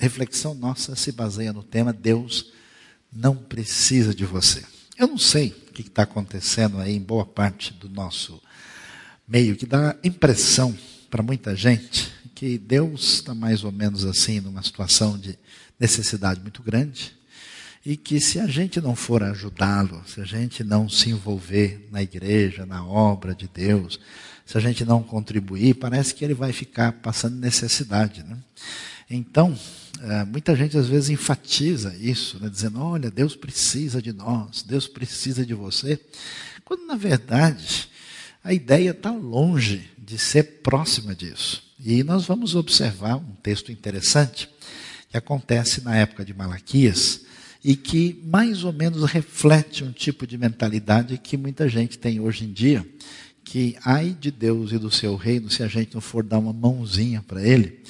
reflexão nossa se baseia no tema Deus não precisa de você. Eu não sei o que está acontecendo aí em boa parte do nosso meio, que dá impressão para muita gente que Deus está mais ou menos assim, numa situação de necessidade muito grande, e que se a gente não for ajudá-lo, se a gente não se envolver na igreja, na obra de Deus, se a gente não contribuir, parece que ele vai ficar passando necessidade. Né? Então, é, muita gente às vezes enfatiza isso, né, dizendo: olha, Deus precisa de nós, Deus precisa de você, quando na verdade a ideia está longe de ser próxima disso. E nós vamos observar um texto interessante que acontece na época de Malaquias e que mais ou menos reflete um tipo de mentalidade que muita gente tem hoje em dia, que ai de Deus e do seu reino se a gente não for dar uma mãozinha para ele,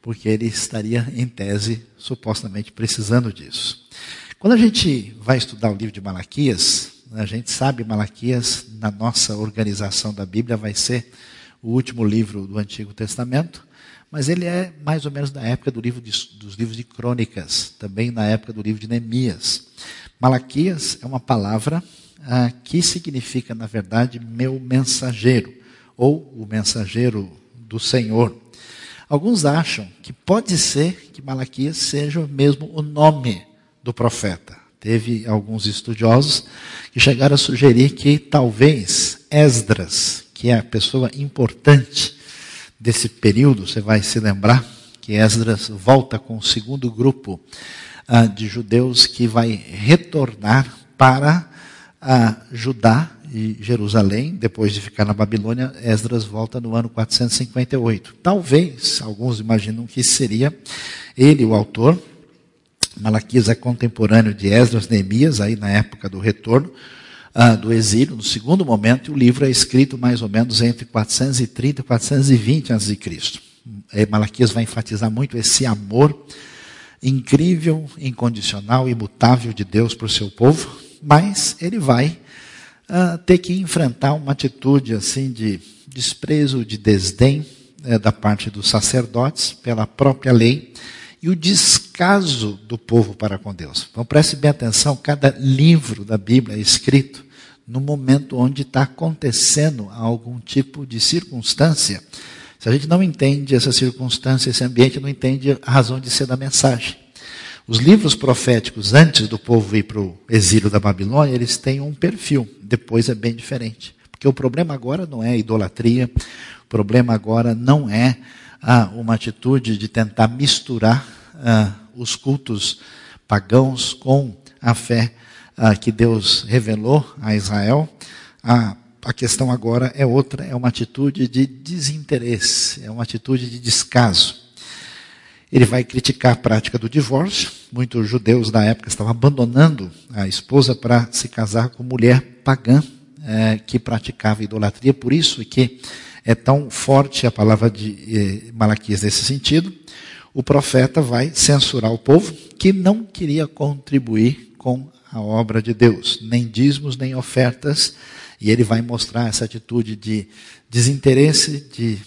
porque ele estaria em tese supostamente precisando disso. Quando a gente vai estudar o livro de Malaquias, a gente sabe Malaquias na nossa organização da Bíblia vai ser o último livro do Antigo Testamento mas ele é mais ou menos da época do livro de, dos livros de crônicas, também na época do livro de Neemias. Malaquias é uma palavra ah, que significa, na verdade, meu mensageiro, ou o mensageiro do Senhor. Alguns acham que pode ser que Malaquias seja mesmo o nome do profeta. Teve alguns estudiosos que chegaram a sugerir que talvez Esdras, que é a pessoa importante desse período, você vai se lembrar que Esdras volta com o segundo grupo uh, de judeus que vai retornar para uh, Judá e Jerusalém, depois de ficar na Babilônia, Esdras volta no ano 458. Talvez, alguns imaginam que seria ele o autor. Malaquias é contemporâneo de Esdras, Neemias, aí na época do retorno ah, do exílio, no segundo momento, e o livro é escrito mais ou menos entre 430 e 420 a.C. Malaquias vai enfatizar muito esse amor incrível, incondicional, imutável de Deus para o seu povo, mas ele vai ah, ter que enfrentar uma atitude assim de desprezo, de desdém eh, da parte dos sacerdotes pela própria lei e o descaso do povo para com Deus. Então preste bem atenção, cada livro da Bíblia é escrito no momento onde está acontecendo algum tipo de circunstância. Se a gente não entende essa circunstância, esse ambiente, não entende a razão de ser da mensagem. Os livros proféticos, antes do povo ir para o exílio da Babilônia, eles têm um perfil, depois é bem diferente. Porque o problema agora não é idolatria, o problema agora não é ah, uma atitude de tentar misturar ah, os cultos pagãos com a fé ah, que Deus revelou a Israel, a, a questão agora é outra, é uma atitude de desinteresse, é uma atitude de descaso. Ele vai criticar a prática do divórcio. Muitos judeus da época estavam abandonando a esposa para se casar com mulher pagã é, que praticava idolatria. Por isso que é tão forte a palavra de eh, Malaquias nesse sentido. O profeta vai censurar o povo que não queria contribuir com a obra de Deus, nem dízimos, nem ofertas, e ele vai mostrar essa atitude de desinteresse, de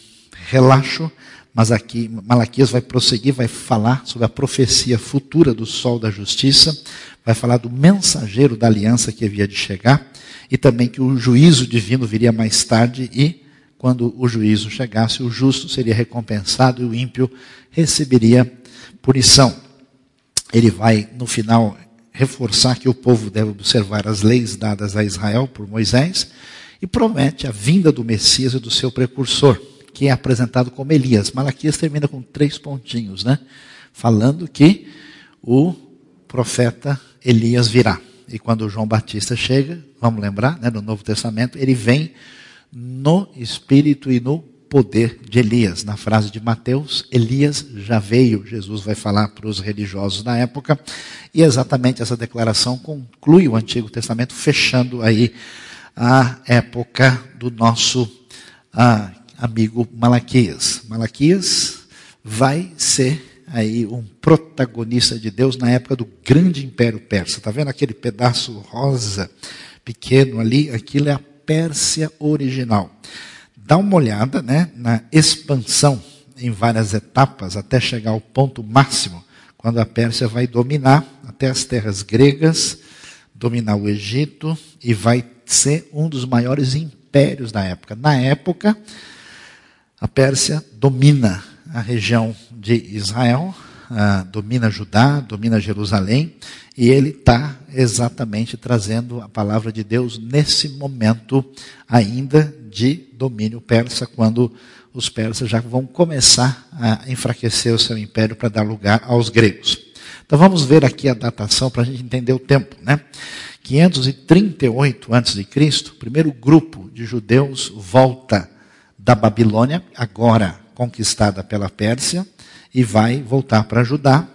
relaxo, mas aqui Malaquias vai prosseguir, vai falar sobre a profecia futura do sol da justiça, vai falar do mensageiro da aliança que havia de chegar, e também que o juízo divino viria mais tarde e quando o juízo chegasse, o justo seria recompensado e o ímpio receberia punição. Ele vai, no final, reforçar que o povo deve observar as leis dadas a Israel por Moisés e promete a vinda do Messias e do seu precursor, que é apresentado como Elias. Malaquias termina com três pontinhos, né? Falando que o profeta Elias virá. E quando João Batista chega, vamos lembrar, né, no Novo Testamento, ele vem no espírito e no poder de Elias. Na frase de Mateus, Elias já veio, Jesus vai falar para os religiosos na época, e exatamente essa declaração conclui o Antigo Testamento, fechando aí a época do nosso ah, amigo Malaquias. Malaquias vai ser aí um protagonista de Deus na época do grande império persa. Está vendo aquele pedaço rosa pequeno ali? Aquilo é a Pérsia original dá uma olhada né, na expansão em várias etapas até chegar ao ponto máximo, quando a Pérsia vai dominar até as terras gregas, dominar o Egito e vai ser um dos maiores impérios da época. Na época, a Pérsia domina a região de Israel, uh, domina Judá, domina Jerusalém, e ele está exatamente trazendo a palavra de Deus nesse momento ainda de domínio persa, quando os persas já vão começar a enfraquecer o seu império para dar lugar aos gregos. Então vamos ver aqui a datação para a gente entender o tempo, né? 538 a.C., o primeiro grupo de judeus volta da Babilônia, agora conquistada pela Pérsia, e vai voltar para Judá.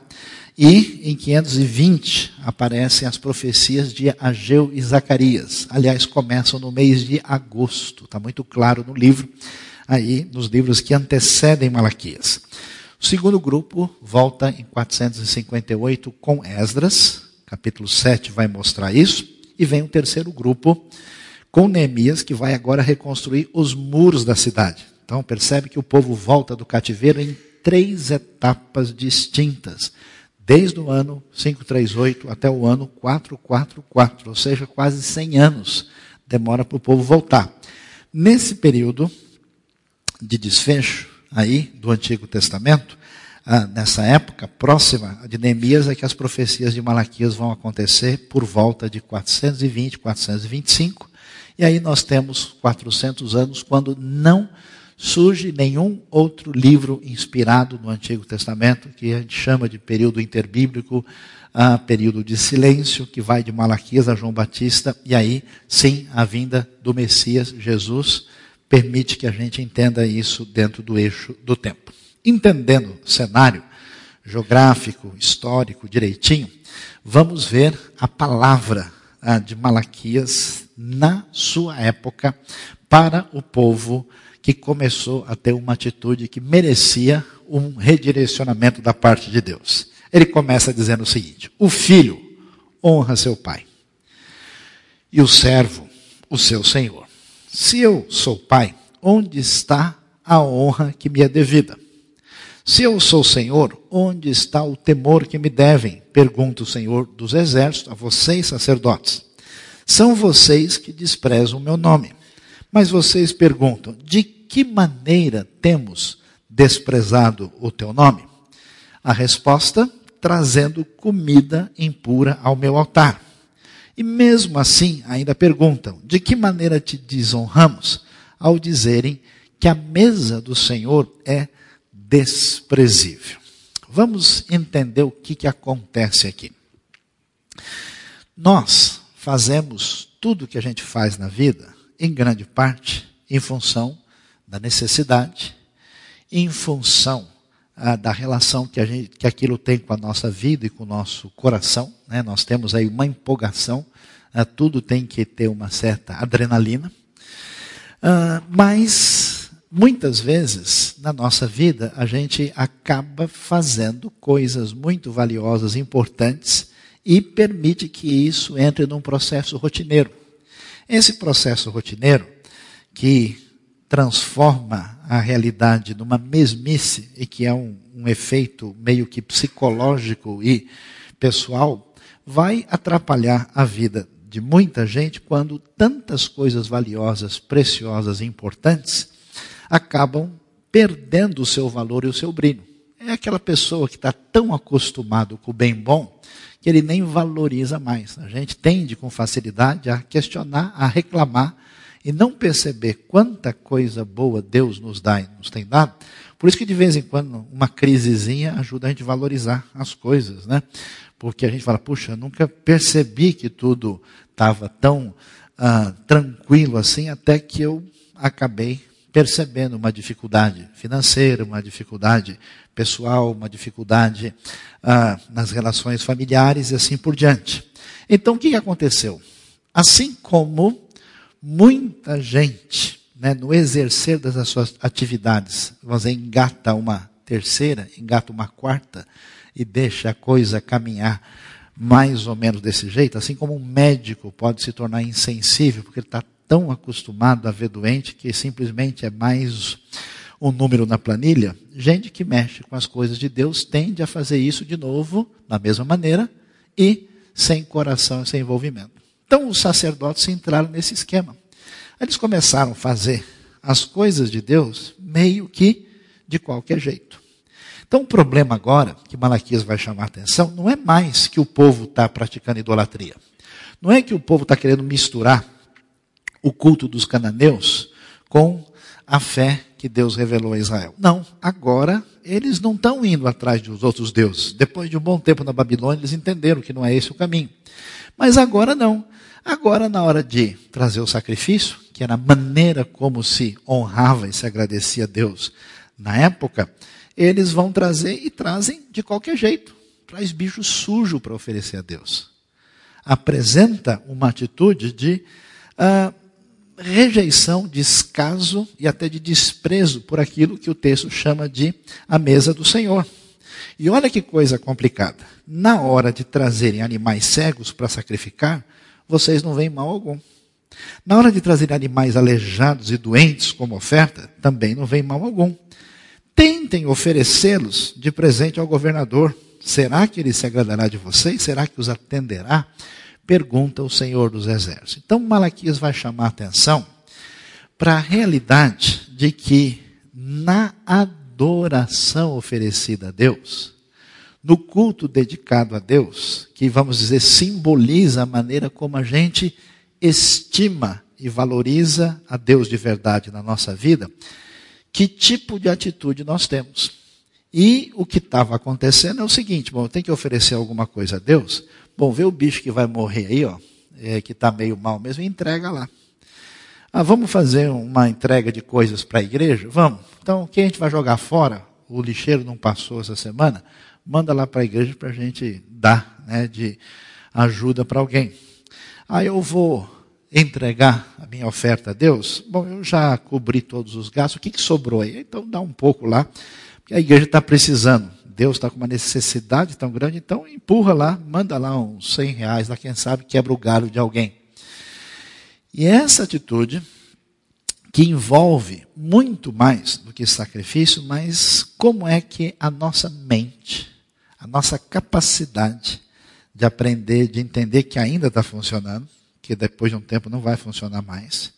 E em 520 aparecem as profecias de Ageu e Zacarias. Aliás, começam no mês de agosto, está muito claro no livro, aí nos livros que antecedem Malaquias. O segundo grupo volta em 458 com Esdras, capítulo 7 vai mostrar isso, e vem o terceiro grupo com Neemias, que vai agora reconstruir os muros da cidade. Então percebe que o povo volta do cativeiro em três etapas distintas, desde o ano 538 até o ano 444, ou seja, quase 100 anos demora para o povo voltar. Nesse período de desfecho aí do Antigo Testamento, ah, nessa época próxima de Neemias, é que as profecias de Malaquias vão acontecer por volta de 420, 425, e aí nós temos 400 anos quando não surge nenhum outro livro inspirado no Antigo Testamento, que a gente chama de período interbíblico, uh, período de silêncio, que vai de Malaquias a João Batista, e aí, sim, a vinda do Messias, Jesus, permite que a gente entenda isso dentro do eixo do tempo. Entendendo o cenário geográfico, histórico direitinho, vamos ver a palavra uh, de Malaquias na sua época para o povo que começou a ter uma atitude que merecia um redirecionamento da parte de Deus. Ele começa dizendo o seguinte: o filho honra seu pai, e o servo o seu senhor. Se eu sou pai, onde está a honra que me é devida? Se eu sou senhor, onde está o temor que me devem? Pergunta o Senhor dos exércitos a vocês, sacerdotes. São vocês que desprezam o meu nome. Mas vocês perguntam: de que maneira temos desprezado o teu nome? A resposta, trazendo comida impura ao meu altar. E mesmo assim, ainda perguntam: de que maneira te desonramos? Ao dizerem que a mesa do Senhor é desprezível. Vamos entender o que, que acontece aqui. Nós fazemos tudo o que a gente faz na vida, em grande parte, em função da necessidade, em função ah, da relação que, a gente, que aquilo tem com a nossa vida e com o nosso coração. Né? Nós temos aí uma empolgação, ah, tudo tem que ter uma certa adrenalina. Ah, mas, muitas vezes, na nossa vida, a gente acaba fazendo coisas muito valiosas, importantes, e permite que isso entre num processo rotineiro. Esse processo rotineiro, que transforma a realidade numa mesmice e que é um, um efeito meio que psicológico e pessoal, vai atrapalhar a vida de muita gente quando tantas coisas valiosas, preciosas e importantes acabam perdendo o seu valor e o seu brilho. É aquela pessoa que está tão acostumado com o bem bom que ele nem valoriza mais. A gente tende com facilidade a questionar, a reclamar e não perceber quanta coisa boa Deus nos dá e nos tem dado, por isso que de vez em quando uma crisezinha ajuda a gente a valorizar as coisas, né? Porque a gente fala, puxa, nunca percebi que tudo estava tão ah, tranquilo assim, até que eu acabei percebendo uma dificuldade financeira, uma dificuldade pessoal, uma dificuldade ah, nas relações familiares e assim por diante. Então, o que aconteceu? Assim como muita gente, né, no exercer das suas atividades, você engata uma terceira, engata uma quarta e deixa a coisa caminhar mais ou menos desse jeito, assim como um médico pode se tornar insensível, porque ele está tão acostumado a ver doente que simplesmente é mais um número na planilha, gente que mexe com as coisas de Deus tende a fazer isso de novo, da mesma maneira, e sem coração e sem envolvimento. Então os sacerdotes entraram nesse esquema. Eles começaram a fazer as coisas de Deus meio que de qualquer jeito. Então o problema agora, que Malaquias vai chamar a atenção, não é mais que o povo está praticando idolatria. Não é que o povo está querendo misturar o culto dos cananeus com a fé que Deus revelou a Israel. Não, agora eles não estão indo atrás dos outros deuses. Depois de um bom tempo na Babilônia, eles entenderam que não é esse o caminho. Mas agora não. Agora, na hora de trazer o sacrifício, que era a maneira como se honrava e se agradecia a Deus na época, eles vão trazer e trazem de qualquer jeito. Traz bicho sujo para oferecer a Deus. Apresenta uma atitude de uh, rejeição, descaso e até de desprezo por aquilo que o texto chama de a mesa do Senhor. E olha que coisa complicada. Na hora de trazerem animais cegos para sacrificar, vocês não veem mal algum. Na hora de trazer animais aleijados e doentes como oferta, também não vem mal algum. Tentem oferecê-los de presente ao governador. Será que ele se agradará de vocês? Será que os atenderá? Pergunta o Senhor dos Exércitos. Então, Malaquias vai chamar atenção para a realidade de que na adoração oferecida a Deus, no culto dedicado a Deus, que vamos dizer simboliza a maneira como a gente estima e valoriza a Deus de verdade na nossa vida, que tipo de atitude nós temos. E o que estava acontecendo é o seguinte: bom, tem que oferecer alguma coisa a Deus. Bom, vê o bicho que vai morrer aí, ó, é, que está meio mal mesmo, entrega lá. Ah, vamos fazer uma entrega de coisas para a igreja? Vamos. Então, o que a gente vai jogar fora? O lixeiro não passou essa semana? Manda lá para a igreja para a gente dar né, de ajuda para alguém. Aí eu vou entregar a minha oferta a Deus. Bom, eu já cobri todos os gastos. O que, que sobrou aí? Então dá um pouco lá, porque a igreja está precisando. Deus está com uma necessidade tão grande, então empurra lá, manda lá uns 100 reais, lá quem sabe quebra o galho de alguém. E essa atitude, que envolve muito mais do que sacrifício, mas como é que a nossa mente, a nossa capacidade de aprender, de entender que ainda está funcionando, que depois de um tempo não vai funcionar mais.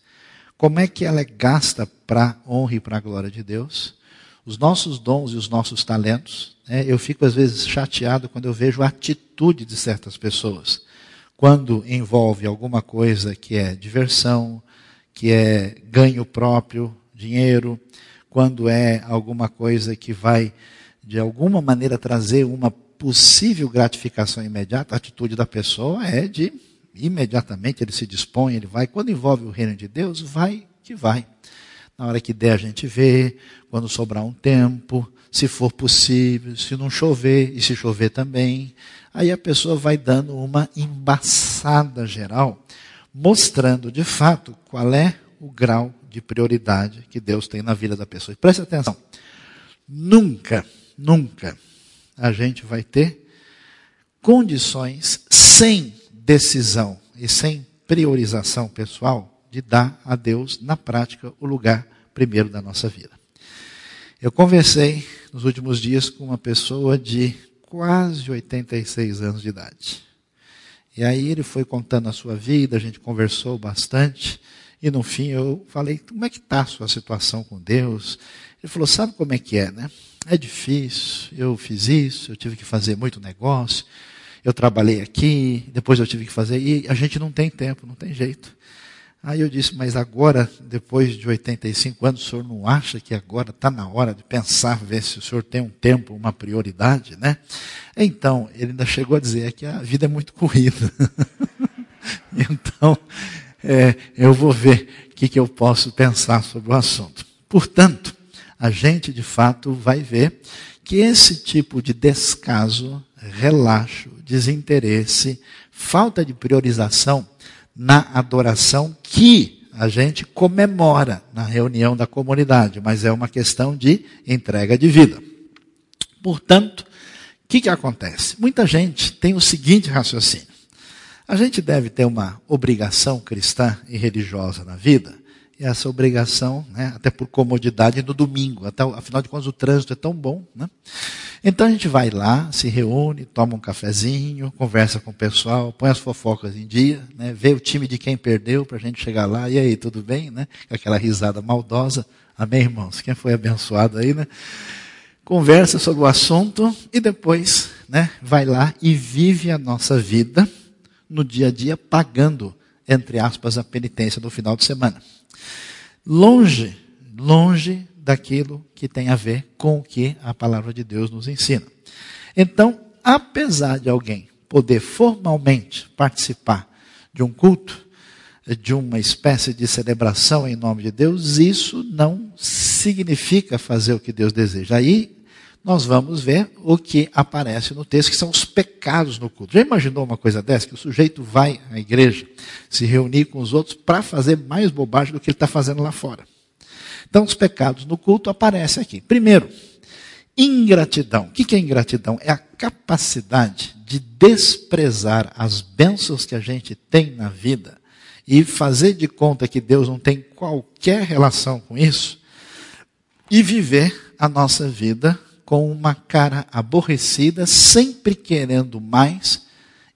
Como é que ela é gasta para honra e para a glória de Deus? Os nossos dons e os nossos talentos. Né? Eu fico às vezes chateado quando eu vejo a atitude de certas pessoas. Quando envolve alguma coisa que é diversão, que é ganho próprio, dinheiro, quando é alguma coisa que vai de alguma maneira trazer uma possível gratificação imediata, a atitude da pessoa é de imediatamente ele se dispõe, ele vai. Quando envolve o reino de Deus, vai que vai. Na hora que der, a gente vê, quando sobrar um tempo, se for possível, se não chover, e se chover também. Aí a pessoa vai dando uma embaçada geral, mostrando de fato qual é o grau de prioridade que Deus tem na vida da pessoa. E preste atenção: nunca, nunca a gente vai ter condições sem decisão e sem priorização pessoal de dar a Deus, na prática, o lugar primeiro da nossa vida. Eu conversei nos últimos dias com uma pessoa de quase 86 anos de idade. E aí ele foi contando a sua vida, a gente conversou bastante, e no fim eu falei, como é que está a sua situação com Deus? Ele falou, sabe como é que é, né? É difícil, eu fiz isso, eu tive que fazer muito negócio, eu trabalhei aqui, depois eu tive que fazer, e a gente não tem tempo, não tem jeito. Aí eu disse, mas agora, depois de 85 anos, o senhor não acha que agora está na hora de pensar, ver se o senhor tem um tempo, uma prioridade, né? Então, ele ainda chegou a dizer que a vida é muito corrida. então, é, eu vou ver o que, que eu posso pensar sobre o assunto. Portanto, a gente de fato vai ver que esse tipo de descaso, relaxo, desinteresse, falta de priorização na adoração que a gente comemora na reunião da comunidade, mas é uma questão de entrega de vida. Portanto, o que, que acontece? Muita gente tem o seguinte raciocínio: a gente deve ter uma obrigação cristã e religiosa na vida, essa obrigação, né, até por comodidade, no domingo. Até, afinal de contas, o trânsito é tão bom. Né? Então a gente vai lá, se reúne, toma um cafezinho, conversa com o pessoal, põe as fofocas em dia, né, vê o time de quem perdeu para a gente chegar lá. E aí, tudo bem? Né? Aquela risada maldosa. Amém, irmãos? Quem foi abençoado aí, né? Conversa sobre o assunto e depois né, vai lá e vive a nossa vida no dia a dia, pagando, entre aspas, a penitência do final de semana longe, longe daquilo que tem a ver com o que a palavra de Deus nos ensina. Então, apesar de alguém poder formalmente participar de um culto, de uma espécie de celebração em nome de Deus, isso não significa fazer o que Deus deseja. Aí nós vamos ver o que aparece no texto, que são os pecados no culto. Já imaginou uma coisa dessa? Que o sujeito vai à igreja se reunir com os outros para fazer mais bobagem do que ele está fazendo lá fora. Então, os pecados no culto aparecem aqui. Primeiro, ingratidão. O que é ingratidão? É a capacidade de desprezar as bênçãos que a gente tem na vida e fazer de conta que Deus não tem qualquer relação com isso e viver a nossa vida com uma cara aborrecida, sempre querendo mais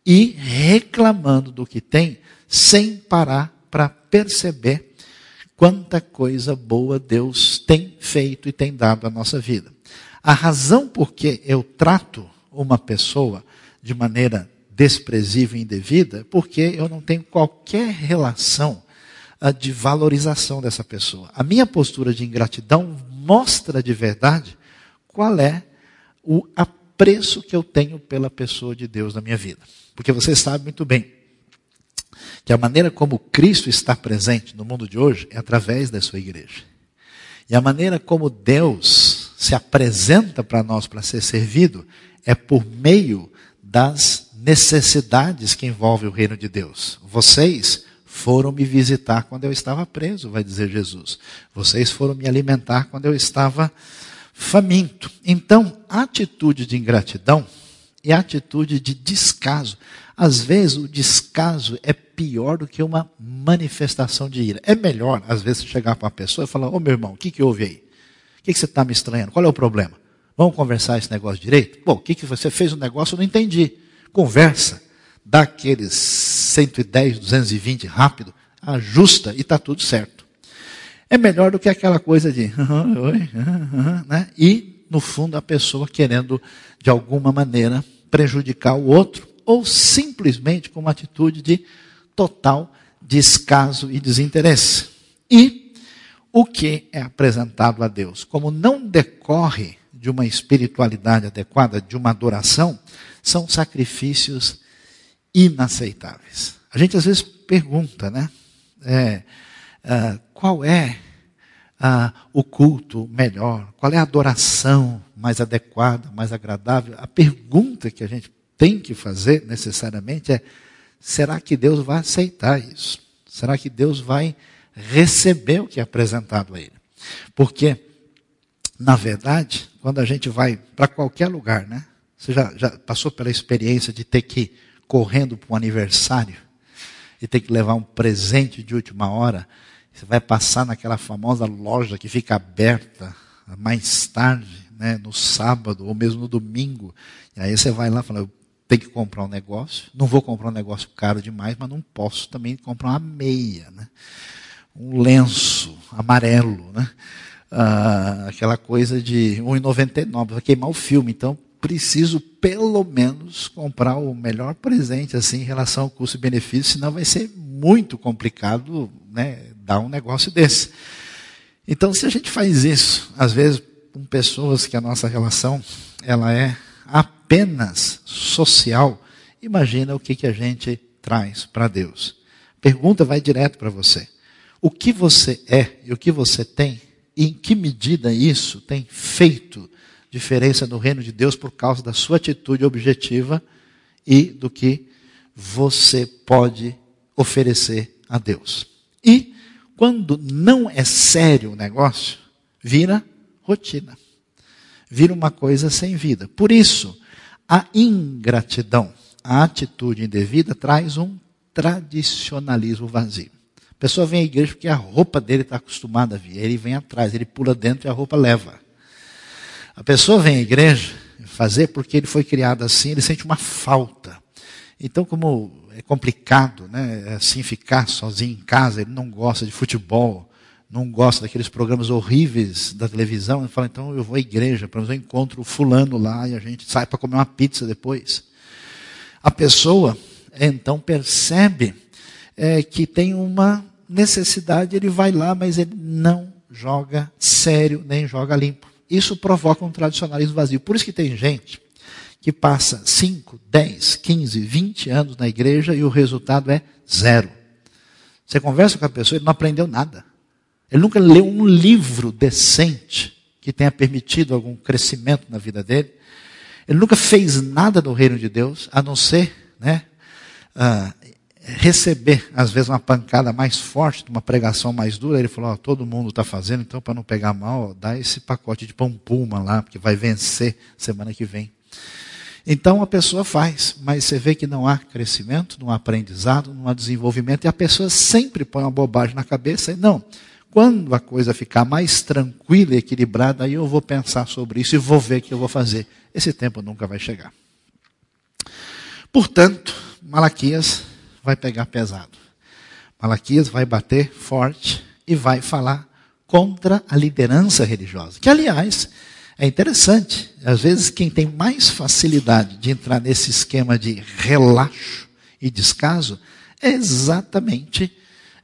e reclamando do que tem, sem parar para perceber quanta coisa boa Deus tem feito e tem dado à nossa vida. A razão por que eu trato uma pessoa de maneira desprezível e indevida é porque eu não tenho qualquer relação ah, de valorização dessa pessoa. A minha postura de ingratidão mostra de verdade qual é o apreço que eu tenho pela pessoa de Deus na minha vida. Porque você sabe muito bem que a maneira como Cristo está presente no mundo de hoje é através da sua igreja. E a maneira como Deus se apresenta para nós para ser servido é por meio das necessidades que envolvem o reino de Deus. Vocês foram me visitar quando eu estava preso, vai dizer Jesus. Vocês foram me alimentar quando eu estava faminto. Então, atitude de ingratidão e a atitude de descaso. Às vezes, o descaso é pior do que uma manifestação de ira. É melhor, às vezes, chegar para uma pessoa e falar: Ô meu irmão, o que, que houve aí? O que, que você está me estranhando? Qual é o problema? Vamos conversar esse negócio direito? Bom, o que, que você fez um negócio? Eu não entendi. Conversa, dá aqueles 110, 220 rápido, ajusta e está tudo certo é melhor do que aquela coisa de oi, né? E, no fundo, a pessoa querendo, de alguma maneira, prejudicar o outro, ou simplesmente com uma atitude de total descaso e desinteresse. E o que é apresentado a Deus, como não decorre de uma espiritualidade adequada, de uma adoração, são sacrifícios inaceitáveis. A gente às vezes pergunta, né? É, ah, qual é ah, o culto melhor, qual é a adoração mais adequada, mais agradável. A pergunta que a gente tem que fazer necessariamente é: será que Deus vai aceitar isso? Será que Deus vai receber o que é apresentado a Ele? Porque, na verdade, quando a gente vai para qualquer lugar, né? Você já, já passou pela experiência de ter que ir correndo para um aniversário e ter que levar um presente de última hora? Você vai passar naquela famosa loja que fica aberta mais tarde, né, no sábado ou mesmo no domingo. E aí você vai lá e fala, eu tenho que comprar um negócio. Não vou comprar um negócio caro demais, mas não posso também comprar uma meia, né? um lenço amarelo, né? Ah, aquela coisa de R$ 1,99, vai queimar o filme, então preciso pelo menos comprar o melhor presente assim em relação ao custo-benefício, senão vai ser muito complicado né, dar um negócio desse. Então, se a gente faz isso, às vezes com pessoas que a nossa relação ela é apenas social, imagina o que, que a gente traz para Deus. Pergunta vai direto para você. O que você é e o que você tem, e em que medida isso tem feito diferença no reino de Deus por causa da sua atitude objetiva e do que você pode oferecer a Deus. E quando não é sério o negócio, vira rotina. Vira uma coisa sem vida. Por isso, a ingratidão, a atitude indevida, traz um tradicionalismo vazio. pessoa vem à igreja porque a roupa dele está acostumada a vir. Ele vem atrás, ele pula dentro e a roupa leva. A pessoa vem à igreja fazer porque ele foi criado assim, ele sente uma falta. Então, como é complicado, né, assim ficar sozinho em casa, ele não gosta de futebol, não gosta daqueles programas horríveis da televisão, ele fala, então eu vou à igreja, menos eu encontro o fulano lá e a gente sai para comer uma pizza depois. A pessoa, então, percebe é, que tem uma necessidade, ele vai lá, mas ele não joga sério, nem joga limpo. Isso provoca um tradicionalismo vazio. Por isso que tem gente que passa 5, 10, 15, 20 anos na igreja e o resultado é zero. Você conversa com a pessoa, ele não aprendeu nada. Ele nunca leu um livro decente que tenha permitido algum crescimento na vida dele. Ele nunca fez nada no reino de Deus, a não ser né, uh, receber, às vezes, uma pancada mais forte, uma pregação mais dura, ele falou: oh, todo mundo está fazendo, então, para não pegar mal, dá esse pacote de pão puma lá, porque vai vencer semana que vem. Então a pessoa faz, mas você vê que não há crescimento, não há aprendizado, não há desenvolvimento, e a pessoa sempre põe uma bobagem na cabeça e não. Quando a coisa ficar mais tranquila e equilibrada, aí eu vou pensar sobre isso e vou ver o que eu vou fazer. Esse tempo nunca vai chegar. Portanto, Malaquias vai pegar pesado. Malaquias vai bater forte e vai falar contra a liderança religiosa. Que, aliás, é interessante. Às vezes, quem tem mais facilidade de entrar nesse esquema de relaxo e descaso é exatamente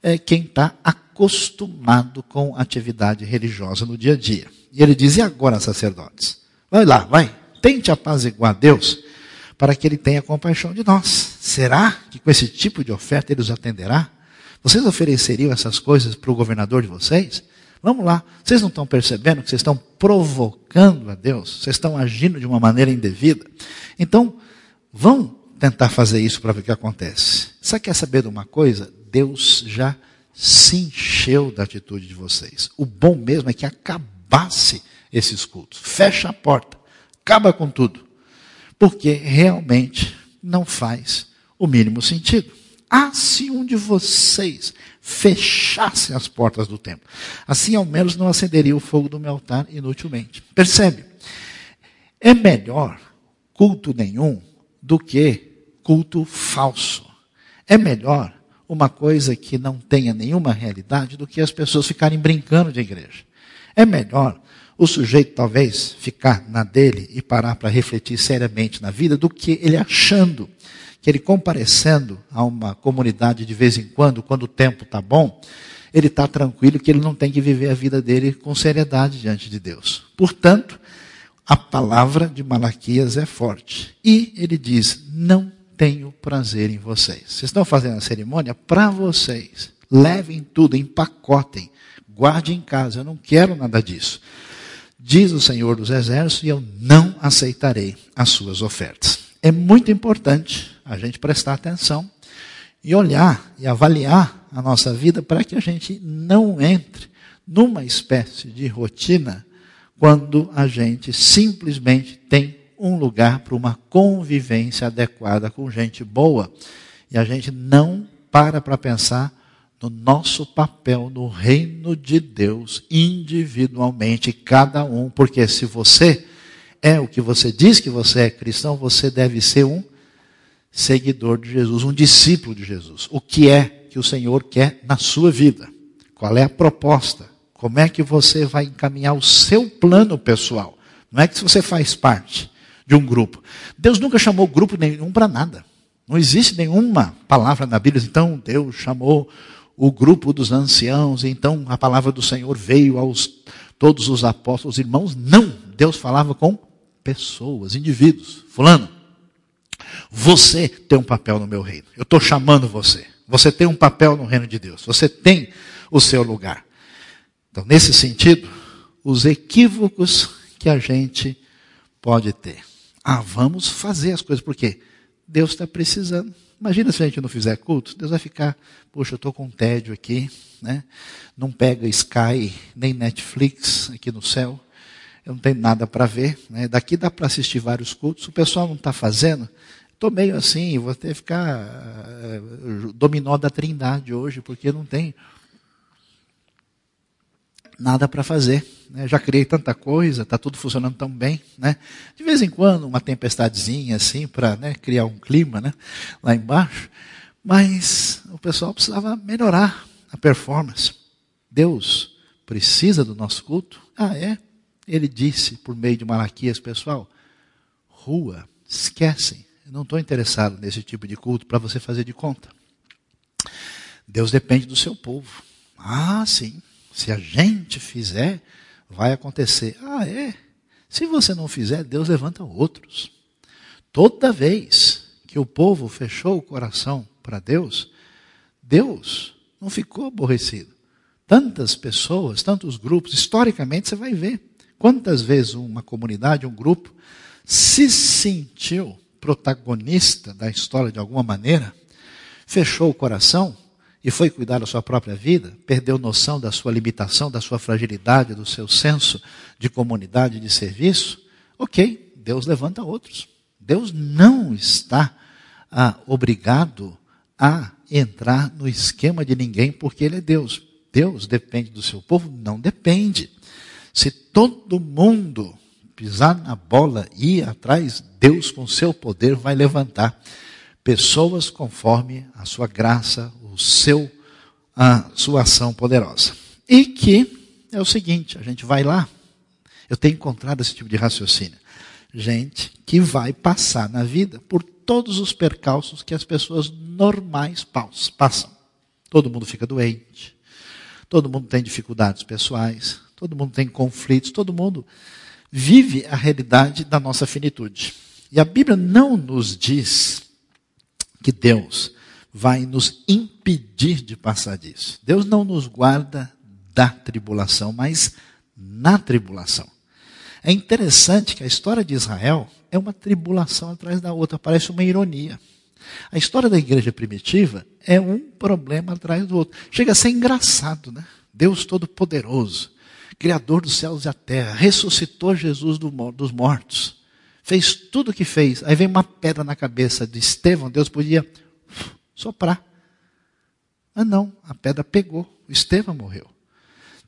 é, quem está acostumado com atividade religiosa no dia a dia. E ele diz: e agora, sacerdotes? Vai lá, vai, tente apaziguar Deus para que ele tenha compaixão de nós. Será que com esse tipo de oferta ele os atenderá? Vocês ofereceriam essas coisas para o governador de vocês? Vamos lá, vocês não estão percebendo que vocês estão provocando a Deus? Vocês estão agindo de uma maneira indevida? Então, vão tentar fazer isso para ver o que acontece. Você quer saber de uma coisa? Deus já se encheu da atitude de vocês. O bom mesmo é que acabasse esses cultos. Fecha a porta, acaba com tudo porque realmente não faz o mínimo sentido. Ah, se um de vocês fechasse as portas do templo, assim ao menos não acenderia o fogo do meu altar inutilmente. Percebe? É melhor culto nenhum do que culto falso. É melhor uma coisa que não tenha nenhuma realidade do que as pessoas ficarem brincando de igreja. É melhor o sujeito talvez ficar na dele e parar para refletir seriamente na vida do que ele achando que ele comparecendo a uma comunidade de vez em quando, quando o tempo está bom, ele está tranquilo que ele não tem que viver a vida dele com seriedade diante de Deus. Portanto, a palavra de Malaquias é forte. E ele diz: Não tenho prazer em vocês. Vocês estão fazendo a cerimônia para vocês. Levem tudo, empacotem, guardem em casa. Eu não quero nada disso diz o Senhor dos Exércitos, e eu não aceitarei as suas ofertas. É muito importante a gente prestar atenção e olhar e avaliar a nossa vida para que a gente não entre numa espécie de rotina quando a gente simplesmente tem um lugar para uma convivência adequada com gente boa. E a gente não para para pensar no nosso papel no reino de Deus, individualmente, cada um, porque se você é o que você diz que você é cristão, você deve ser um seguidor de Jesus, um discípulo de Jesus. O que é que o Senhor quer na sua vida? Qual é a proposta? Como é que você vai encaminhar o seu plano pessoal? Não é que você faz parte de um grupo. Deus nunca chamou grupo nenhum para nada. Não existe nenhuma palavra na Bíblia, então Deus chamou o grupo dos anciãos, então a palavra do Senhor veio aos todos os apóstolos, irmãos. Não, Deus falava com pessoas, indivíduos. Fulano, você tem um papel no meu reino. Eu estou chamando você. Você tem um papel no reino de Deus. Você tem o seu lugar. Então, nesse sentido, os equívocos que a gente pode ter. Ah, vamos fazer as coisas, porque Deus está precisando. Imagina se a gente não fizer culto, Deus vai ficar, poxa, eu estou com tédio aqui, né? não pega Sky nem Netflix aqui no céu, eu não tenho nada para ver. Né? Daqui dá para assistir vários cultos, o pessoal não está fazendo, Estou meio assim, vou que ficar uh, dominó da trindade hoje, porque não tem nada para fazer. Né? Já criei tanta coisa, está tudo funcionando tão bem. Né? De vez em quando, uma tempestadezinha assim, para né, criar um clima né, lá embaixo. Mas o pessoal precisava melhorar a performance. Deus precisa do nosso culto? Ah, é? Ele disse por meio de Malaquias, pessoal, rua, esquecem eu não estou interessado nesse tipo de culto para você fazer de conta. Deus depende do seu povo. Ah, sim. Se a gente fizer, vai acontecer. Ah, é? Se você não fizer, Deus levanta outros. Toda vez que o povo fechou o coração para Deus, Deus não ficou aborrecido. Tantas pessoas, tantos grupos, historicamente você vai ver quantas vezes uma comunidade, um grupo, se sentiu protagonista da história de alguma maneira, fechou o coração e foi cuidar da sua própria vida, perdeu noção da sua limitação, da sua fragilidade, do seu senso de comunidade, de serviço, ok, Deus levanta outros. Deus não está ah, obrigado a entrar no esquema de ninguém porque Ele é Deus. Deus depende do seu povo? Não depende. Se todo mundo pisar na bola e ir atrás, Deus, com seu poder, vai levantar pessoas conforme a sua graça, o seu, a sua ação poderosa. E que é o seguinte: a gente vai lá. Eu tenho encontrado esse tipo de raciocínio. Gente que vai passar na vida por todos os percalços que as pessoas normais passam. Todo mundo fica doente, todo mundo tem dificuldades pessoais, todo mundo tem conflitos, todo mundo vive a realidade da nossa finitude. E a Bíblia não nos diz que Deus vai nos impedir de passar disso. Deus não nos guarda da tribulação, mas na tribulação. É interessante que a história de Israel é uma tribulação atrás da outra, parece uma ironia. A história da igreja primitiva é um problema atrás do outro. Chega a ser engraçado, né? Deus Todo-Poderoso Criador dos céus e da terra, ressuscitou Jesus dos mortos, fez tudo o que fez. Aí vem uma pedra na cabeça de Estevão, Deus podia soprar. Mas não, a pedra pegou, Estevão morreu.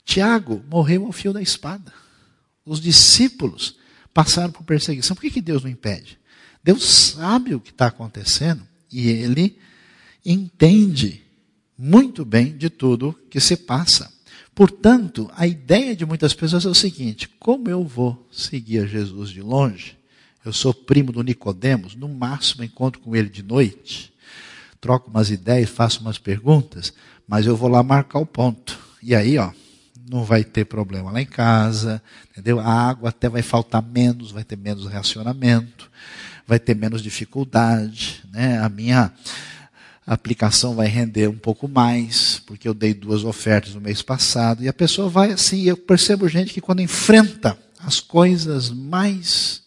Tiago morreu ao fio da espada. Os discípulos passaram por perseguição. Por que, que Deus não impede? Deus sabe o que está acontecendo e ele entende muito bem de tudo que se passa. Portanto, a ideia de muitas pessoas é o seguinte: como eu vou seguir a Jesus de longe? Eu sou primo do Nicodemos, no máximo encontro com ele de noite, troco umas ideias, faço umas perguntas, mas eu vou lá marcar o ponto. E aí, ó, não vai ter problema lá em casa, entendeu? A água até vai faltar menos, vai ter menos reacionamento, vai ter menos dificuldade, né? A minha a aplicação vai render um pouco mais, porque eu dei duas ofertas no mês passado, e a pessoa vai assim, eu percebo gente que quando enfrenta as coisas mais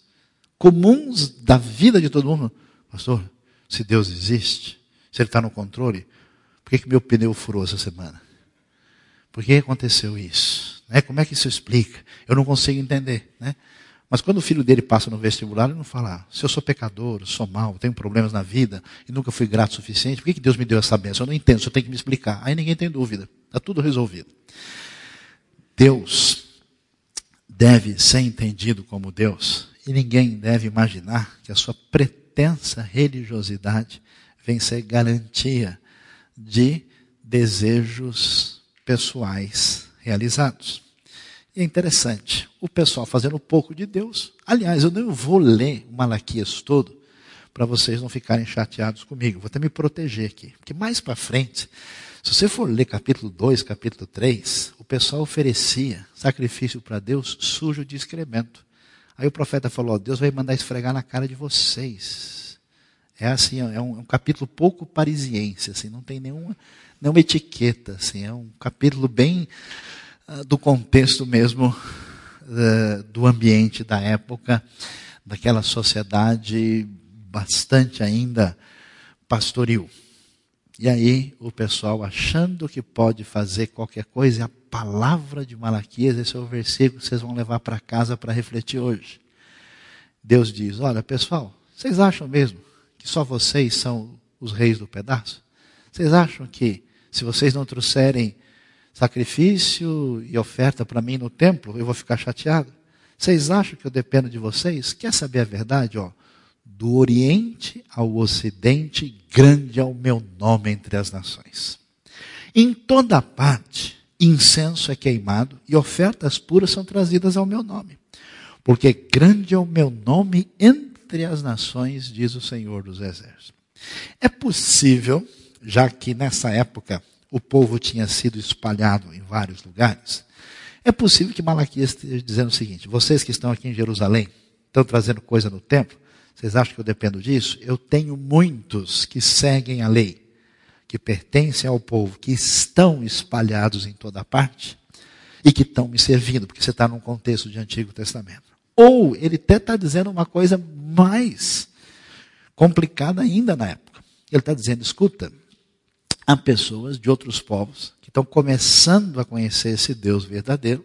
comuns da vida de todo mundo, pastor, se Deus existe, se Ele está no controle, por que, que meu pneu furou essa semana? Por que aconteceu isso? Né? Como é que isso explica? Eu não consigo entender. Né? Mas quando o filho dele passa no vestibular, ele não fala: se eu sou pecador, sou mau, tenho problemas na vida e nunca fui grato o suficiente, por que Deus me deu essa bênção? Eu não entendo, só tem que me explicar. Aí ninguém tem dúvida, está tudo resolvido. Deus deve ser entendido como Deus e ninguém deve imaginar que a sua pretensa religiosidade vem ser garantia de desejos pessoais realizados. E é interessante, o pessoal fazendo pouco de Deus. Aliás, eu não vou ler o Malaquias todo para vocês não ficarem chateados comigo. Vou até me proteger aqui. Porque mais para frente, se você for ler capítulo 2, capítulo 3, o pessoal oferecia sacrifício para Deus sujo de excremento. Aí o profeta falou: Deus vai mandar esfregar na cara de vocês. É assim, é um, é um capítulo pouco parisiense, assim, não tem nenhuma, nenhuma etiqueta, assim, é um capítulo bem do contexto mesmo do ambiente da época, daquela sociedade bastante ainda pastoril. E aí o pessoal achando que pode fazer qualquer coisa, e a palavra de Malaquias, esse é o versículo que vocês vão levar para casa para refletir hoje. Deus diz: Olha, pessoal, vocês acham mesmo que só vocês são os reis do pedaço? Vocês acham que se vocês não trouxerem sacrifício e oferta para mim no templo, eu vou ficar chateado? Vocês acham que eu dependo de vocês? Quer saber a verdade? Ó, do Oriente ao Ocidente, grande é o meu nome entre as nações. Em toda parte, incenso é queimado e ofertas puras são trazidas ao meu nome. Porque grande é o meu nome entre as nações, diz o Senhor dos Exércitos. É possível, já que nessa época o povo tinha sido espalhado em vários lugares, é possível que Malaquias esteja dizendo o seguinte: vocês que estão aqui em Jerusalém, estão trazendo coisa no templo, vocês acham que eu dependo disso? Eu tenho muitos que seguem a lei, que pertencem ao povo, que estão espalhados em toda parte e que estão me servindo, porque você está num contexto de Antigo Testamento. Ou ele até está dizendo uma coisa mais complicada ainda na época. Ele está dizendo: escuta, há pessoas de outros povos que estão começando a conhecer esse Deus verdadeiro,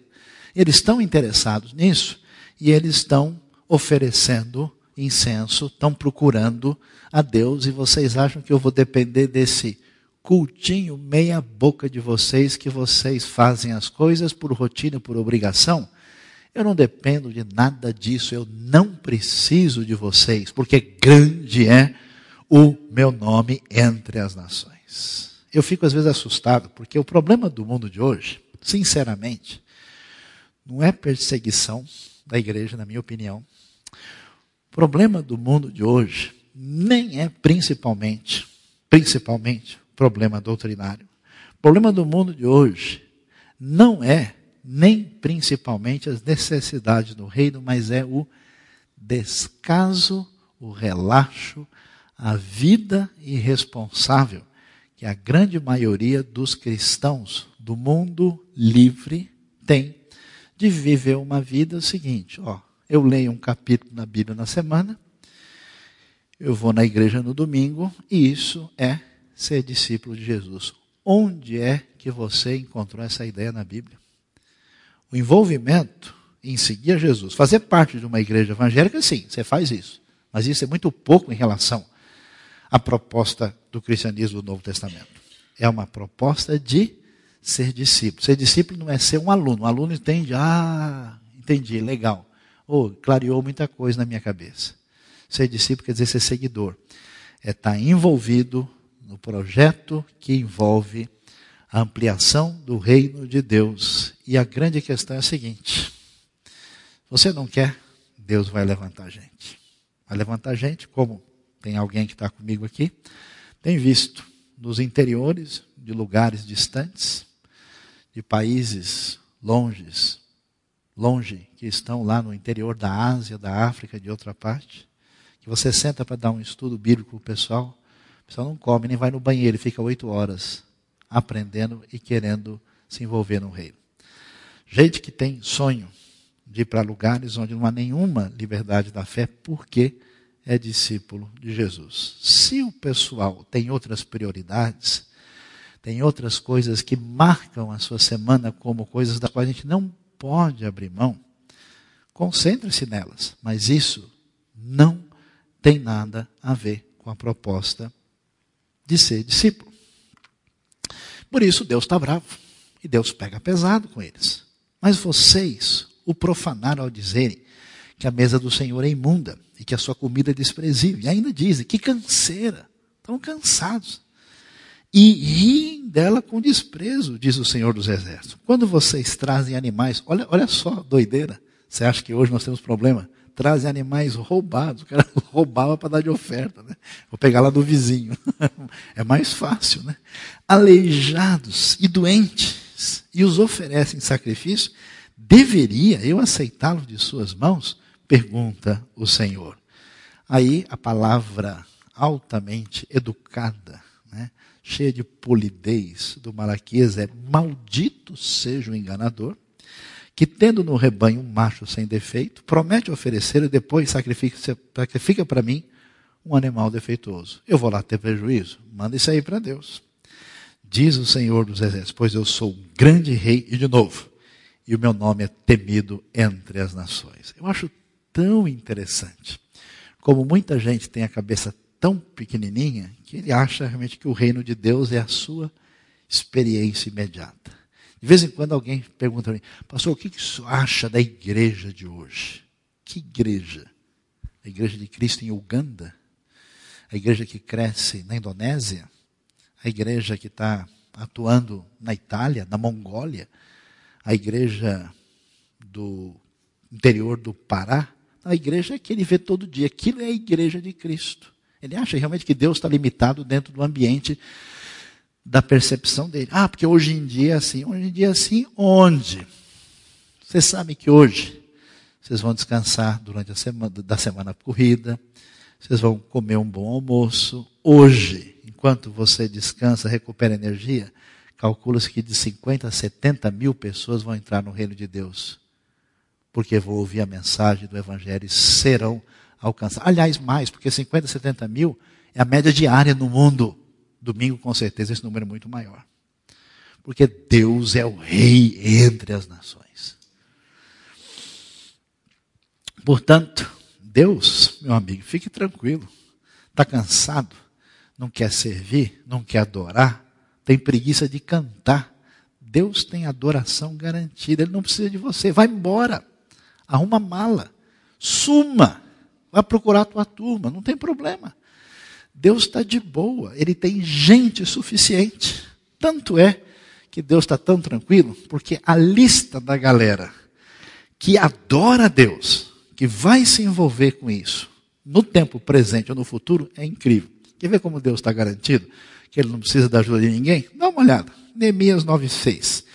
eles estão interessados nisso e eles estão oferecendo incenso, estão procurando a Deus e vocês acham que eu vou depender desse cultinho meia boca de vocês que vocês fazem as coisas por rotina, por obrigação? Eu não dependo de nada disso, eu não preciso de vocês, porque grande é o meu nome entre as nações. Eu fico às vezes assustado, porque o problema do mundo de hoje, sinceramente, não é perseguição da igreja, na minha opinião. O problema do mundo de hoje nem é principalmente, principalmente, problema doutrinário. O problema do mundo de hoje não é nem principalmente as necessidades do reino, mas é o descaso, o relaxo, a vida irresponsável que a grande maioria dos cristãos do mundo livre tem de viver uma vida seguinte, ó, eu leio um capítulo na Bíblia na semana, eu vou na igreja no domingo, e isso é ser discípulo de Jesus. Onde é que você encontrou essa ideia na Bíblia? O envolvimento em seguir Jesus, fazer parte de uma igreja evangélica, sim, você faz isso. Mas isso é muito pouco em relação à proposta do cristianismo do Novo Testamento. É uma proposta de ser discípulo. Ser discípulo não é ser um aluno. Um aluno entende, ah, entendi, legal. Ou oh, clareou muita coisa na minha cabeça. Ser discípulo quer dizer ser seguidor. É estar envolvido no projeto que envolve a ampliação do reino de Deus. E a grande questão é a seguinte: você não quer, Deus vai levantar a gente. Vai levantar a gente, como tem alguém que está comigo aqui, tem visto nos interiores de lugares distantes, de países longes, longe, que estão lá no interior da Ásia, da África, de outra parte, que você senta para dar um estudo bíblico o pessoal, o pessoal não come, nem vai no banheiro, fica oito horas aprendendo e querendo se envolver no reino. Gente que tem sonho de ir para lugares onde não há nenhuma liberdade da fé, porque é discípulo de Jesus. Se o pessoal tem outras prioridades, tem outras coisas que marcam a sua semana como coisas das quais a gente não pode abrir mão, concentre-se nelas. Mas isso não tem nada a ver com a proposta de ser discípulo. Por isso Deus está bravo. E Deus pega pesado com eles. Mas vocês o profanaram ao dizerem que a mesa do Senhor é imunda e que a sua comida é desprezível. E ainda dizem, que canseira. Estão cansados. E riem dela com desprezo, diz o Senhor dos Exércitos. Quando vocês trazem animais, olha, olha só, doideira. Você acha que hoje nós temos problema? trazem animais roubados. O cara roubava para dar de oferta. Né? Vou pegar lá do vizinho. É mais fácil, né? Aleijados e doentes, e os oferecem sacrifício, deveria eu aceitá-los de suas mãos? Pergunta o Senhor. Aí a palavra altamente educada, né? cheia de polidez do Malaquias é: Maldito seja o enganador que tendo no rebanho um macho sem defeito, promete oferecer e depois sacrifica, para mim um animal defeituoso. Eu vou lá ter prejuízo? Manda isso aí para Deus. Diz o Senhor dos Exércitos, pois eu sou um grande rei e de novo, e o meu nome é temido entre as nações. Eu acho tão interessante como muita gente tem a cabeça tão pequenininha que ele acha realmente que o reino de Deus é a sua experiência imediata. De vez em quando alguém pergunta para mim, pastor, o que você acha da igreja de hoje? Que igreja? A igreja de Cristo em Uganda? A igreja que cresce na Indonésia? A igreja que está atuando na Itália, na Mongólia? A igreja do interior do Pará? A igreja é que ele vê todo dia. Aquilo é a igreja de Cristo. Ele acha realmente que Deus está limitado dentro do ambiente da percepção dele. Ah, porque hoje em dia é assim. Hoje em dia é assim onde? Vocês sabem que hoje vocês vão descansar durante a semana da semana corrida, vocês vão comer um bom almoço. Hoje, enquanto você descansa, recupera energia, calcula-se que de 50 a 70 mil pessoas vão entrar no reino de Deus. Porque vão ouvir a mensagem do Evangelho e serão alcançados. Aliás, mais, porque 50 a 70 mil é a média diária no mundo. Domingo, com certeza, esse número é muito maior. Porque Deus é o rei entre as nações. Portanto, Deus, meu amigo, fique tranquilo. Está cansado? Não quer servir? Não quer adorar? Tem preguiça de cantar? Deus tem adoração garantida. Ele não precisa de você. Vai embora. Arruma mala. Suma. Vai procurar a tua turma. Não tem problema. Deus está de boa, Ele tem gente suficiente. Tanto é que Deus está tão tranquilo, porque a lista da galera que adora Deus, que vai se envolver com isso, no tempo presente ou no futuro, é incrível. Quer ver como Deus está garantido? Que Ele não precisa da ajuda de ninguém? Dá uma olhada. Neemias 9,6.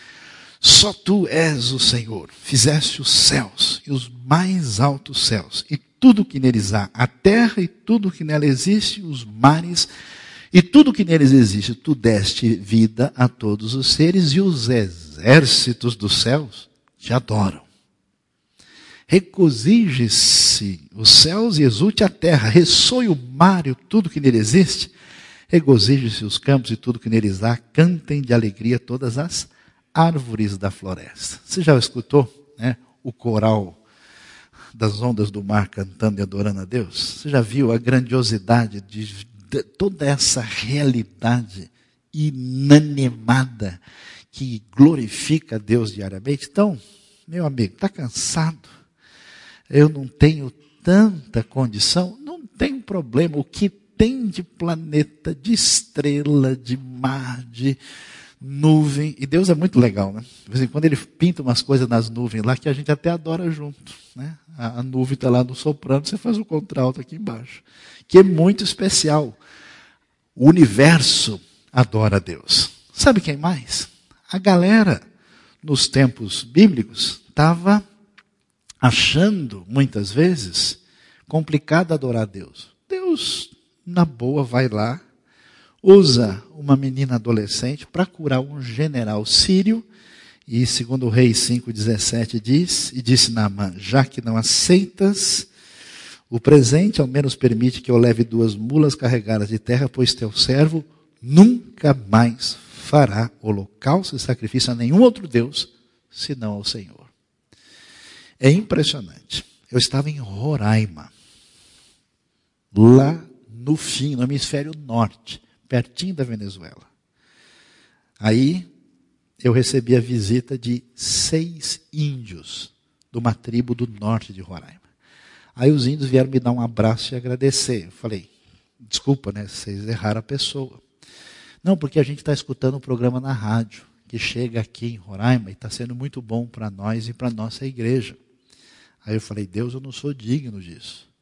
Só tu és o Senhor, fizeste os céus e os mais altos céus, e tudo que neles há, a terra e tudo que nela existe, os mares e tudo que neles existe. Tu deste vida a todos os seres e os exércitos dos céus te adoram. Regozije-se os céus e exulte a terra, ressoe o mar e tudo que nele existe. Regozije-se os campos e tudo que neles há, cantem de alegria todas as árvores da floresta. Você já escutou né, o coral das ondas do mar cantando e adorando a Deus? Você já viu a grandiosidade de, de toda essa realidade inanimada que glorifica a Deus diariamente? Então, meu amigo, está cansado? Eu não tenho tanta condição? Não tem problema. O que tem de planeta, de estrela, de mar, de nuvem. E Deus é muito legal, né? De vez em quando ele pinta umas coisas nas nuvens lá que a gente até adora junto. Né? A, a nuvem está lá no soprano, você faz o contralto aqui embaixo. Que é muito especial. O universo adora a Deus. Sabe quem mais? A galera, nos tempos bíblicos, estava achando, muitas vezes, complicado adorar a Deus. Deus, na boa, vai lá, usa uma menina adolescente para curar um general sírio. E segundo o rei 5,17 diz, e disse Naamã, já que não aceitas o presente, ao menos permite que eu leve duas mulas carregadas de terra, pois teu servo nunca mais fará holocausto e sacrifício a nenhum outro Deus, senão ao Senhor. É impressionante. Eu estava em Roraima, lá no fim, no hemisfério norte pertinho da Venezuela. Aí eu recebi a visita de seis índios de uma tribo do norte de Roraima. Aí os índios vieram me dar um abraço e agradecer. Eu falei, desculpa, né? Vocês erraram a pessoa. Não, porque a gente está escutando um programa na rádio que chega aqui em Roraima e está sendo muito bom para nós e para nossa igreja. Aí eu falei, Deus, eu não sou digno disso.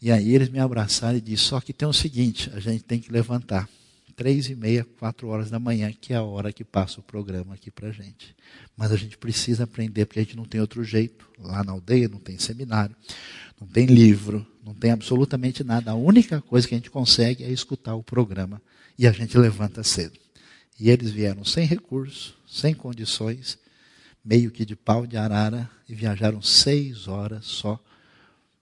E aí eles me abraçaram e disseram, só que tem o seguinte, a gente tem que levantar. Três e meia, quatro horas da manhã, que é a hora que passa o programa aqui para a gente. Mas a gente precisa aprender, porque a gente não tem outro jeito. Lá na aldeia não tem seminário, não tem livro, não tem absolutamente nada. A única coisa que a gente consegue é escutar o programa e a gente levanta cedo. E eles vieram sem recurso, sem condições, meio que de pau de arara, e viajaram seis horas só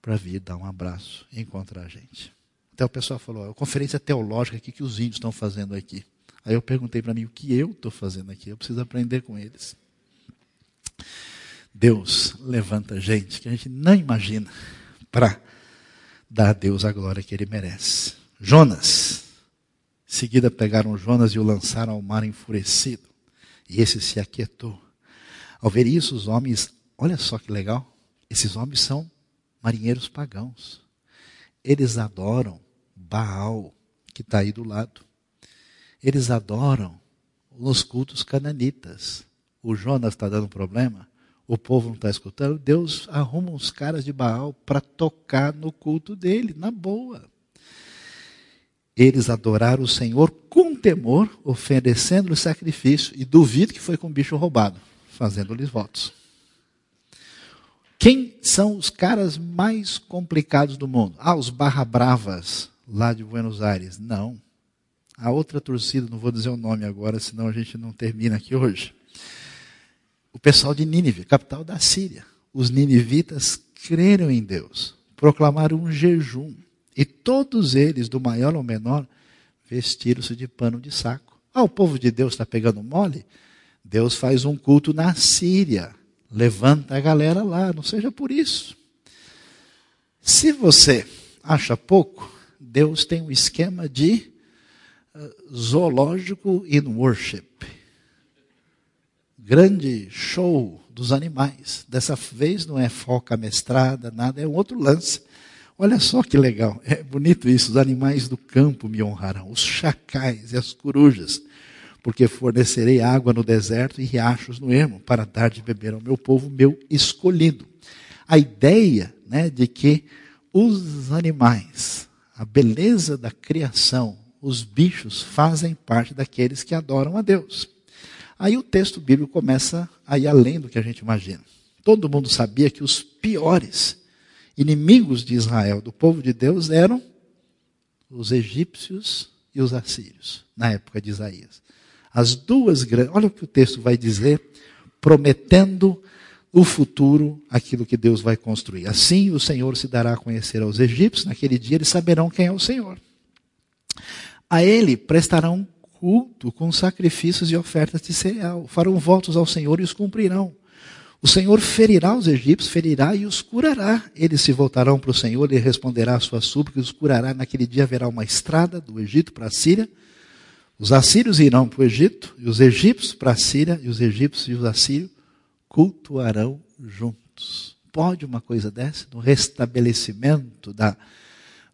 para vir dar um abraço e encontrar a gente. Até o pessoal falou, a conferência teológica aqui que os índios estão fazendo aqui. Aí eu perguntei para mim, o que eu estou fazendo aqui? Eu preciso aprender com eles. Deus levanta gente que a gente não imagina para dar a Deus a glória que Ele merece. Jonas. Em seguida pegaram Jonas e o lançaram ao mar enfurecido. E esse se aquietou. Ao ver isso, os homens, olha só que legal, esses homens são marinheiros pagãos. Eles adoram Baal, que está aí do lado. Eles adoram nos cultos cananitas. O Jonas está dando problema, o povo não está escutando. Deus arruma uns caras de Baal para tocar no culto dele, na boa. Eles adoraram o Senhor com temor, oferecendo-lhe sacrifício, e duvido que foi com bicho roubado, fazendo-lhes votos. Quem são os caras mais complicados do mundo? Ah, os barra bravas lá de Buenos Aires. Não. A outra torcida, não vou dizer o nome agora, senão a gente não termina aqui hoje. O pessoal de Nínive, capital da Síria. Os ninivitas creram em Deus, proclamaram um jejum. E todos eles, do maior ao menor, vestiram-se de pano de saco. Ah, o povo de Deus está pegando mole? Deus faz um culto na Síria. Levanta a galera lá, não seja por isso. Se você acha pouco, Deus tem um esquema de uh, zoológico in worship. Grande show dos animais. Dessa vez não é foca mestrada, nada, é um outro lance. Olha só que legal, é bonito isso. Os animais do campo me honrarão, os chacais e as corujas porque fornecerei água no deserto e riachos no ermo, para dar de beber ao meu povo, meu escolhido. A ideia né, de que os animais, a beleza da criação, os bichos fazem parte daqueles que adoram a Deus. Aí o texto bíblico começa a ir além do que a gente imagina. Todo mundo sabia que os piores inimigos de Israel, do povo de Deus, eram os egípcios e os assírios, na época de Isaías. As duas grandes. Olha o que o texto vai dizer, prometendo o futuro, aquilo que Deus vai construir. Assim o Senhor se dará a conhecer aos egípcios, naquele dia eles saberão quem é o Senhor. A ele prestarão culto com sacrifícios e ofertas de cereal, farão votos ao Senhor e os cumprirão. O Senhor ferirá os egípcios, ferirá e os curará. Eles se voltarão para o Senhor, ele responderá às suas súplicas, os curará. Naquele dia haverá uma estrada do Egito para a Síria, os assírios irão para o Egito, e os egípcios para a Síria, e os egípcios e os assírios cultuarão juntos. Pode uma coisa dessa? No restabelecimento da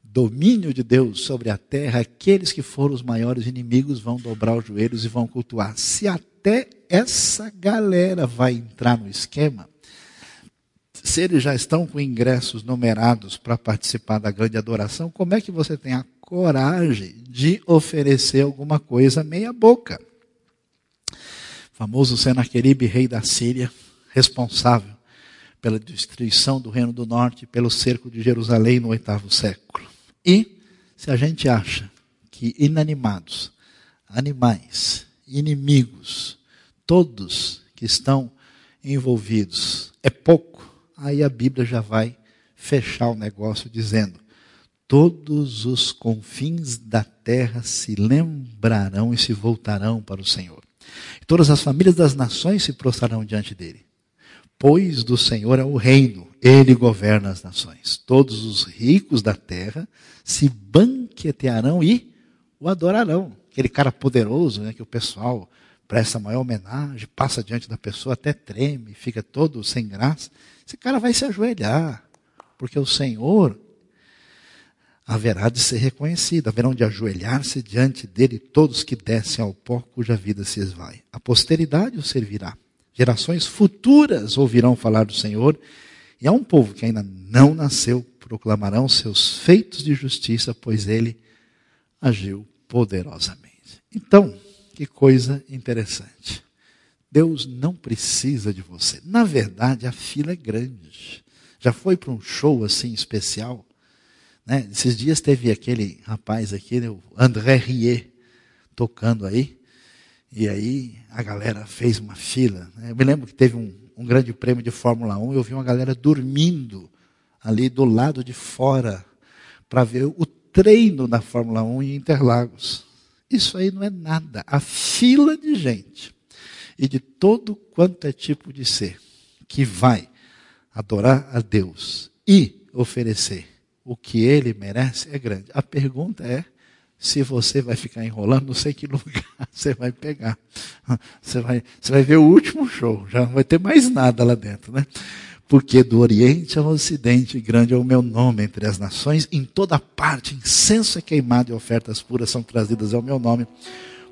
domínio de Deus sobre a terra, aqueles que foram os maiores inimigos vão dobrar os joelhos e vão cultuar. Se até essa galera vai entrar no esquema, se eles já estão com ingressos numerados para participar da grande adoração, como é que você tem a coragem de oferecer alguma coisa meia boca. O famoso Senaqueribe, rei da Síria, responsável pela destruição do reino do norte, pelo cerco de Jerusalém no oitavo século. E se a gente acha que inanimados, animais, inimigos, todos que estão envolvidos é pouco, aí a Bíblia já vai fechar o negócio dizendo: todos os confins da terra se lembrarão e se voltarão para o Senhor. E todas as famílias das nações se prostrarão diante dele. Pois do Senhor é o reino, ele governa as nações. Todos os ricos da terra se banquetearão e o adorarão. Aquele cara poderoso, né, que o pessoal presta maior homenagem, passa diante da pessoa, até treme, fica todo sem graça. Esse cara vai se ajoelhar, porque o Senhor haverá de ser reconhecido, haverão de ajoelhar-se diante dele todos que descem ao pó cuja vida se esvai. A posteridade o servirá. Gerações futuras ouvirão falar do Senhor, e a um povo que ainda não nasceu proclamarão seus feitos de justiça, pois ele agiu poderosamente. Então, que coisa interessante. Deus não precisa de você. Na verdade, a fila é grande. Já foi para um show assim especial? Né? Esses dias teve aquele rapaz aqui, né, o André Rieu, tocando aí. E aí a galera fez uma fila. Né? Eu me lembro que teve um, um grande prêmio de Fórmula 1 e eu vi uma galera dormindo ali do lado de fora para ver o treino da Fórmula 1 em Interlagos. Isso aí não é nada. A fila de gente e de todo quanto é tipo de ser que vai adorar a Deus e oferecer o que ele merece é grande. A pergunta é: Se você vai ficar enrolando, não sei que lugar você vai pegar. Você vai, você vai ver o último show, já não vai ter mais nada lá dentro, né? Porque do Oriente ao Ocidente, grande é o meu nome entre as nações, em toda parte, incenso é queimado e ofertas puras são trazidas ao meu nome,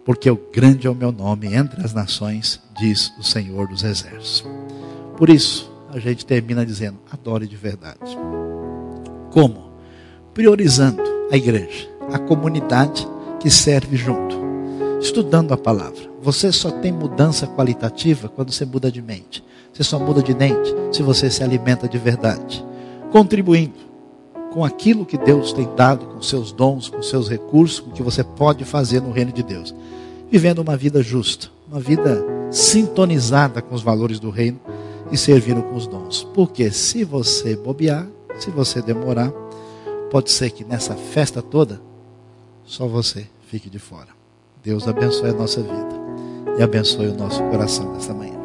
porque o grande é o meu nome entre as nações, diz o Senhor dos Exércitos. Por isso, a gente termina dizendo: adore de verdade. Como? Priorizando a igreja, a comunidade que serve junto, estudando a palavra. Você só tem mudança qualitativa quando você muda de mente. Você só muda de mente se você se alimenta de verdade. Contribuindo com aquilo que Deus tem dado, com seus dons, com seus recursos, com o que você pode fazer no reino de Deus. Vivendo uma vida justa, uma vida sintonizada com os valores do reino e servindo com os dons. Porque se você bobear, se você demorar, pode ser que nessa festa toda, só você fique de fora. Deus abençoe a nossa vida e abençoe o nosso coração nesta manhã.